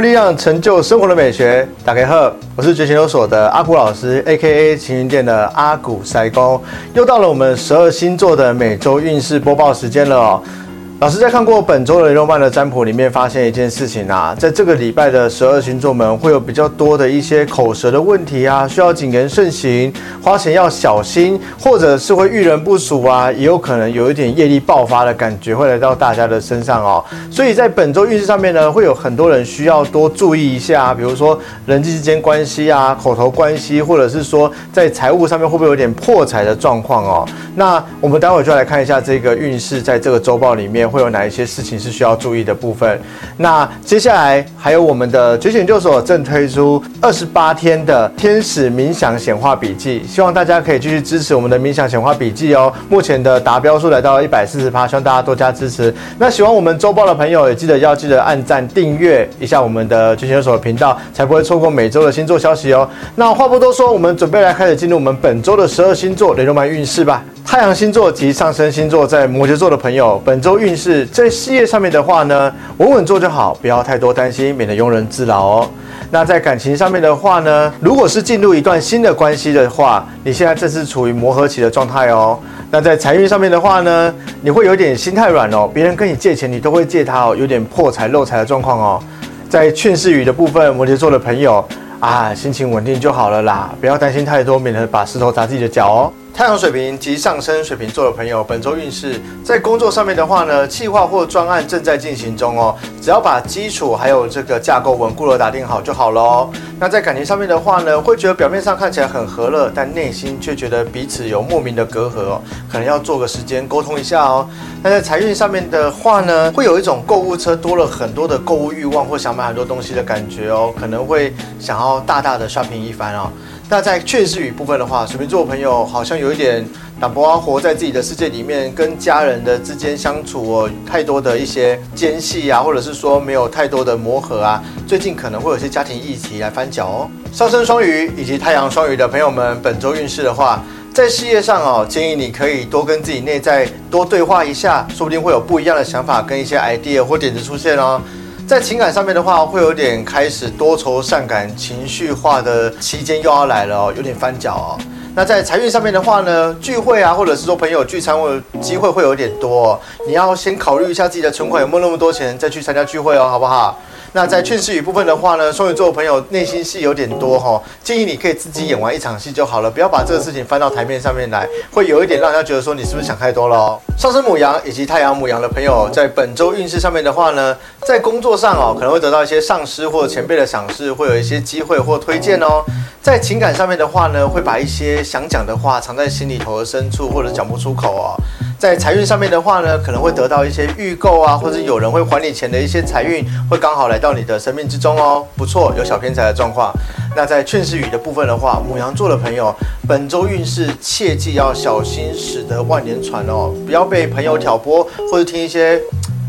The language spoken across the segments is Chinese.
力量成就生活的美学。打开后，我是觉醒有所的阿古老师，A.K.A. 晴云店的阿古塞公。又到了我们十二星座的每周运势播报时间了哦。老师在看过本周的雷诺曼的占卜里面，发现一件事情啊，在这个礼拜的十二星座们会有比较多的一些口舌的问题啊，需要谨言慎行，花钱要小心，或者是会遇人不淑啊，也有可能有一点业力爆发的感觉会来到大家的身上哦。所以在本周运势上面呢，会有很多人需要多注意一下，比如说人际之间关系啊、口头关系，或者是说在财务上面会不会有点破财的状况哦。那我们待会就来看一下这个运势，在这个周报里面。会有哪一些事情是需要注意的部分？那接下来还有我们的觉醒研究所正推出二十八天的天使冥想显化笔记，希望大家可以继续支持我们的冥想显化笔记哦。目前的达标数来到一百四十趴，希望大家多加支持。那喜欢我们周报的朋友也记得要记得按赞订阅一下我们的觉醒研究所频道，才不会错过每周的星座消息哦。那话不多说，我们准备来开始进入我们本周的十二星座雷诺曼运势吧。太阳星座及上升星座在摩羯座的朋友，本周运势在事业上面的话呢，稳稳做就好，不要太多担心，免得庸人自扰哦。那在感情上面的话呢，如果是进入一段新的关系的话，你现在正是处于磨合期的状态哦。那在财运上面的话呢，你会有点心太软哦，别人跟你借钱，你都会借他哦，有点破财漏财的状况哦。在劝世语的部分，摩羯座的朋友啊，心情稳定就好了啦，不要担心太多，免得把石头砸自己的脚哦。太阳水瓶及上升水瓶座的朋友，本周运势在工作上面的话呢，计划或专案正在进行中哦。只要把基础还有这个架构稳固的打定好就好了哦。那在感情上面的话呢，会觉得表面上看起来很和乐，但内心却觉得彼此有莫名的隔阂哦，可能要做个时间沟通一下哦。那在财运上面的话呢，会有一种购物车多了很多的购物欲望或想买很多东西的感觉哦，可能会想要大大的刷屏一番哦。那在劝世语部分的话，水瓶座朋友好像有一点打不啊，活在自己的世界里面，跟家人的之间相处哦，太多的一些间隙啊，或者是说没有太多的磨合啊，最近可能会有些家庭议题来翻搅哦。上升双鱼以及太阳双鱼的朋友们，本周运势的话，在事业上哦，建议你可以多跟自己内在多对话一下，说不定会有不一样的想法跟一些 idea 或点子出现哦。在情感上面的话，会有点开始多愁善感、情绪化的期间又要来了哦，有点翻脚哦。那在财运上面的话呢，聚会啊，或者是说朋友聚餐或机会会有点多，你要先考虑一下自己的存款有没有那么多钱再去参加聚会哦，好不好？那在劝世语部分的话呢，双鱼座的朋友内心戏有点多哈，建议你可以自己演完一场戏就好了，不要把这个事情翻到台面上面来，会有一点让人家觉得说你是不是想太多了哦。上升母羊以及太阳母羊的朋友，在本周运势上面的话呢，在工作上哦，可能会得到一些上司或者前辈的赏识，会有一些机会或推荐哦。在情感上面的话呢，会把一些想讲的话藏在心里头的深处，或者讲不出口哦。在财运上面的话呢，可能会得到一些预购啊，或者有人会还你钱的一些财运，会刚好来到你的生命之中哦，不错，有小偏财的状况。那在劝世语的部分的话，母羊座的朋友，本周运势切记要小心，驶得万年船哦，不要被朋友挑拨，或者听一些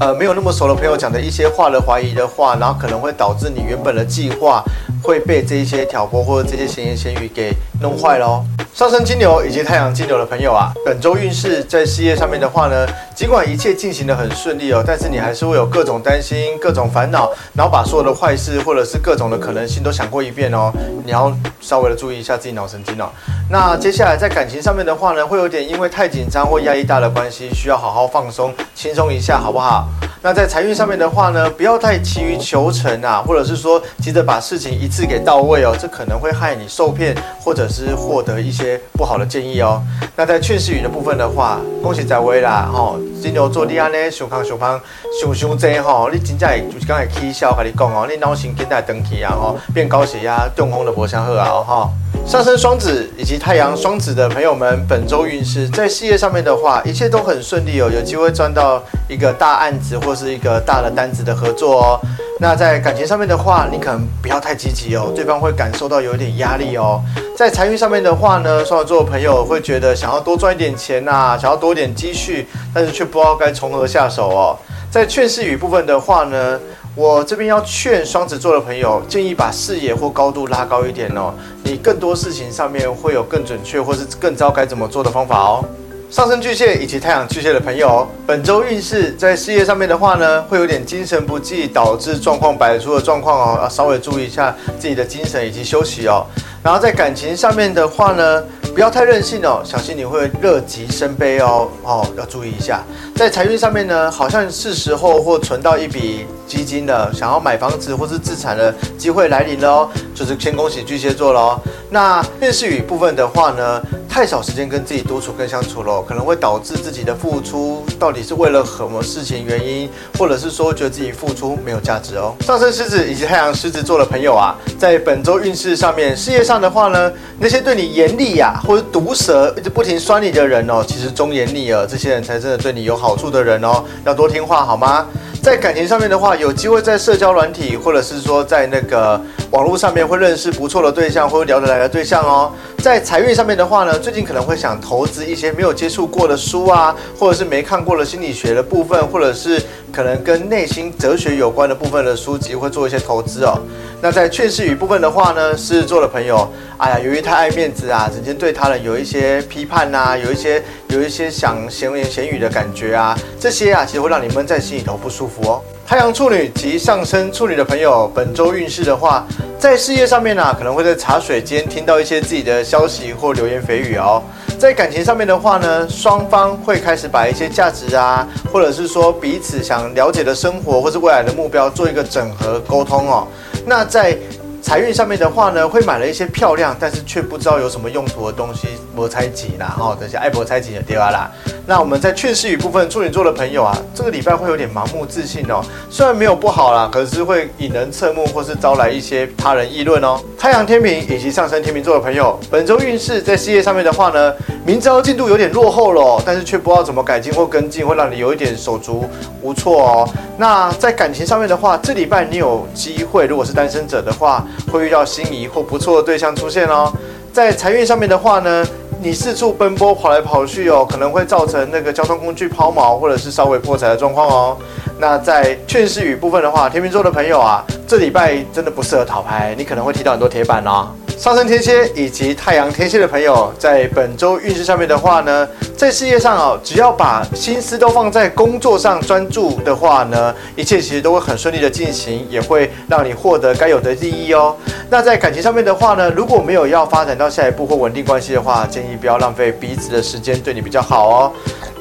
呃没有那么熟的朋友讲的一些话的怀疑的话，然后可能会导致你原本的计划会被这一些挑拨或者这些闲言闲语给弄坏喽。上升金牛以及太阳金牛的朋友啊，本周运势在事业上面的话呢，尽管一切进行的很顺利哦，但是你还是会有各种担心、各种烦恼，然后把所有的坏事或者是各种的可能性都想过一遍哦。你要稍微的注意一下自己脑神经哦。那接下来在感情上面的话呢，会有点因为太紧张或压力大的关系，需要好好放松、轻松一下，好不好？那在财运上面的话呢，不要太急于求成啊，或者是说急着把事情一次给到位哦，这可能会害你受骗，或者是获得一些。不好的建议哦。那在劝世语的部分的话，恭喜在位啦！吼，金牛座你安呢，想康想康想想济吼，你真正就是刚才起笑跟你讲哦，你脑神经在登起啊吼，变高血压、中风的博相赫啊哈。上升双子以及太阳双子的朋友们，本周运势在事业上面的话，一切都很顺利哦，有机会赚到一个大案子或是一个大的单子的合作哦。那在感情上面的话，你可能不要太积极哦，对方会感受到有一点压力哦。在财运上面的话呢，双子座的朋友会觉得想要多赚一点钱呐，想要多点积蓄，但是却不知道该从何下手哦。在劝世语部分的话呢，我这边要劝双子座的朋友，建议把视野或高度拉高一点哦，你更多事情上面会有更准确或是更知道该怎么做的方法哦。上升巨蟹以及太阳巨蟹的朋友，本周运势在事业上面的话呢，会有点精神不济，导致状况百出的状况哦，要稍微注意一下自己的精神以及休息哦。然后在感情上面的话呢，不要太任性哦，小心你会乐极生悲哦，哦，要注意一下。在财运上面呢，好像是时候或存到一笔基金了，想要买房子或是自产的机会来临了哦，就是先恭喜巨蟹座喽。那运势与部分的话呢？太少时间跟自己独处跟相处了，可能会导致自己的付出到底是为了什么事情原因，或者是说觉得自己付出没有价值哦。上升狮子以及太阳狮子座的朋友啊，在本周运势上面，事业上的话呢，那些对你严厉呀，或者毒舌一直不停酸你的人哦，其实忠言逆耳，这些人才真的对你有好处的人哦，要多听话好吗？在感情上面的话，有机会在社交软体，或者是说在那个网络上面会认识不错的对象，或者聊得来的对象哦。在财运上面的话呢，最近可能会想投资一些没有接触过的书啊，或者是没看过的心理学的部分，或者是可能跟内心哲学有关的部分的书籍，会做一些投资哦。那在劝世语部分的话呢，狮子座的朋友，哎呀，由于太爱面子啊，整天对他人有一些批判呐，有一些有一些想闲言闲语的感觉啊，这些啊，其实会让你闷在心里头不舒服哦。太阳处女及上升处女的朋友，本周运势的话，在事业上面呢，可能会在茶水间听到一些自己的消息或流言蜚语哦。在感情上面的话呢，双方会开始把一些价值啊，或者是说彼此想了解的生活或是未来的目标做一个整合沟通哦。那在财运上面的话呢，会买了一些漂亮，但是却不知道有什么用途的东西，博猜吉啦，哦，等下爱博猜吉的跌啦。那我们在劝世语部分，处女座的朋友啊，这个礼拜会有点盲目自信哦，虽然没有不好啦，可是会引人侧目或是招来一些他人议论哦。太阳天平以及上升天平座的朋友，本周运势在事业上面的话呢，明知道进度有点落后了，但是却不知道怎么改进或跟进，会让你有一点手足无措哦。那在感情上面的话，这礼拜你有机会，如果是单身者的话。会遇到心仪或不错的对象出现哦。在财运上面的话呢，你四处奔波跑来跑去哦，可能会造成那个交通工具抛锚或者是稍微破财的状况哦。那在劝世语部分的话，天秤座的朋友啊，这礼拜真的不适合讨牌，你可能会踢到很多铁板哦。上升天蝎以及太阳天蝎的朋友，在本周运势上面的话呢，在事业上哦，只要把心思都放在工作上专注的话呢，一切其实都会很顺利的进行，也会让你获得该有的利益哦。那在感情上面的话呢，如果没有要发展到下一步或稳定关系的话，建议不要浪费彼此的时间，对你比较好哦。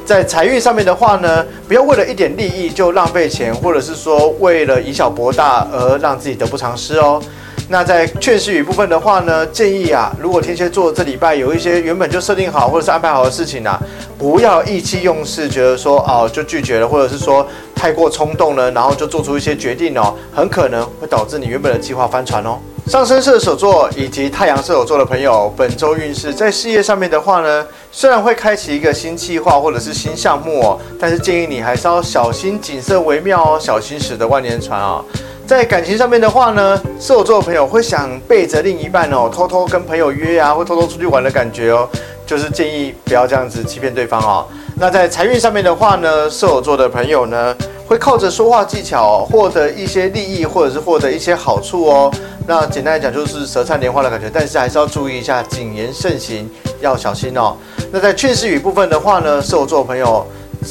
在财运上面的话呢，不要为了一点利益就浪费钱，或者是说为了以小博大而让自己得不偿失哦。那在劝世语部分的话呢，建议啊，如果天蝎座这礼拜有一些原本就设定好或者是安排好的事情啊，不要意气用事，觉得说哦就拒绝了，或者是说太过冲动了，然后就做出一些决定哦，很可能会导致你原本的计划翻船哦。上升射手座以及太阳射手座的朋友，本周运势在事业上面的话呢，虽然会开启一个新计划或者是新项目哦，但是建议你还是要小心谨慎为妙哦，小心驶得万年船啊。在感情上面的话呢，射手座的朋友会想背着另一半哦，偷偷跟朋友约啊，或偷偷出去玩的感觉哦，就是建议不要这样子欺骗对方哦。那在财运上面的话呢，射手座的朋友呢，会靠着说话技巧获得一些利益，或者是获得一些好处哦。那简单来讲就是舌灿莲花的感觉，但是还是要注意一下谨言慎行，要小心哦。那在劝世语部分的话呢，射手座的朋友。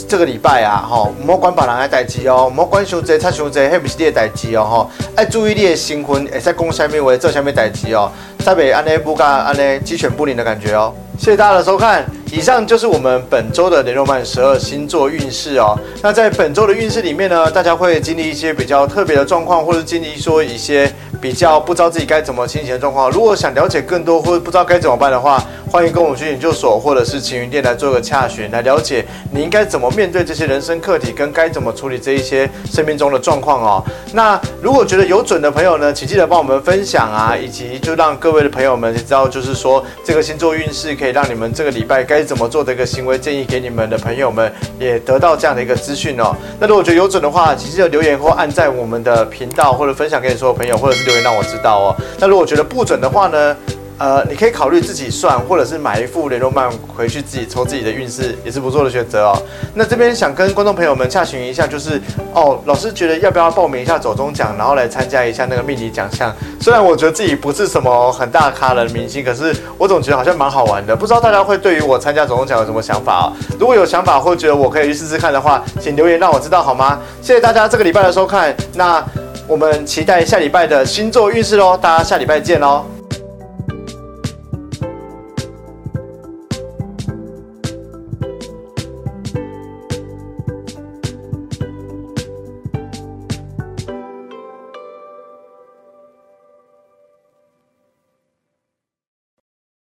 这个礼拜啊，吼，唔好管别人的代志哦，唔好管伤济、差伤济，迄不是你的代志哦，吼，爱注意你的新婚会使讲下面话，做下面代志哦，才袂安尼不甲安尼鸡犬不宁的感觉哦。谢谢大家的收看，以上就是我们本周的雷诺曼十二星座运势哦。那在本周的运势里面呢，大家会经历一些比较特别的状况，或者经历说一些比较不知道自己该怎么清醒的状况。如果想了解更多，或者不知道该怎么办的话，欢迎跟我们去研究所或者是晴云店来做个洽询，来了解你应该怎么面对这些人生课题，跟该怎么处理这一些生命中的状况哦。那如果觉得有准的朋友呢，请记得帮我们分享啊，以及就让各位的朋友们知道，就是说这个星座运势可以。可以让你们这个礼拜该怎么做的一个行为建议给你们的朋友们也得到这样的一个资讯哦。那如果觉得有准的话，请记得留言或按在我们的频道，或者分享给你所有朋友，或者是留言让我知道哦。那如果觉得不准的话呢，呃，你可以考虑自己算，或者是买一副雷诺曼回去自己抽自己的运势，也是不错的选择哦。那这边想跟观众朋友们洽询一下，就是哦，老师觉得要不要报名一下走中奖，然后来参加一下那个命理奖项？虽然我觉得自己不是什么很大咖的明星，可是我总觉得好像蛮好玩的。不知道大家会对于我参加走中奖有什么想法啊？如果有想法或觉得我可以去试试看的话，请留言让我知道好吗？谢谢大家这个礼拜的收看，那我们期待下礼拜的星座运势喽，大家下礼拜见喽。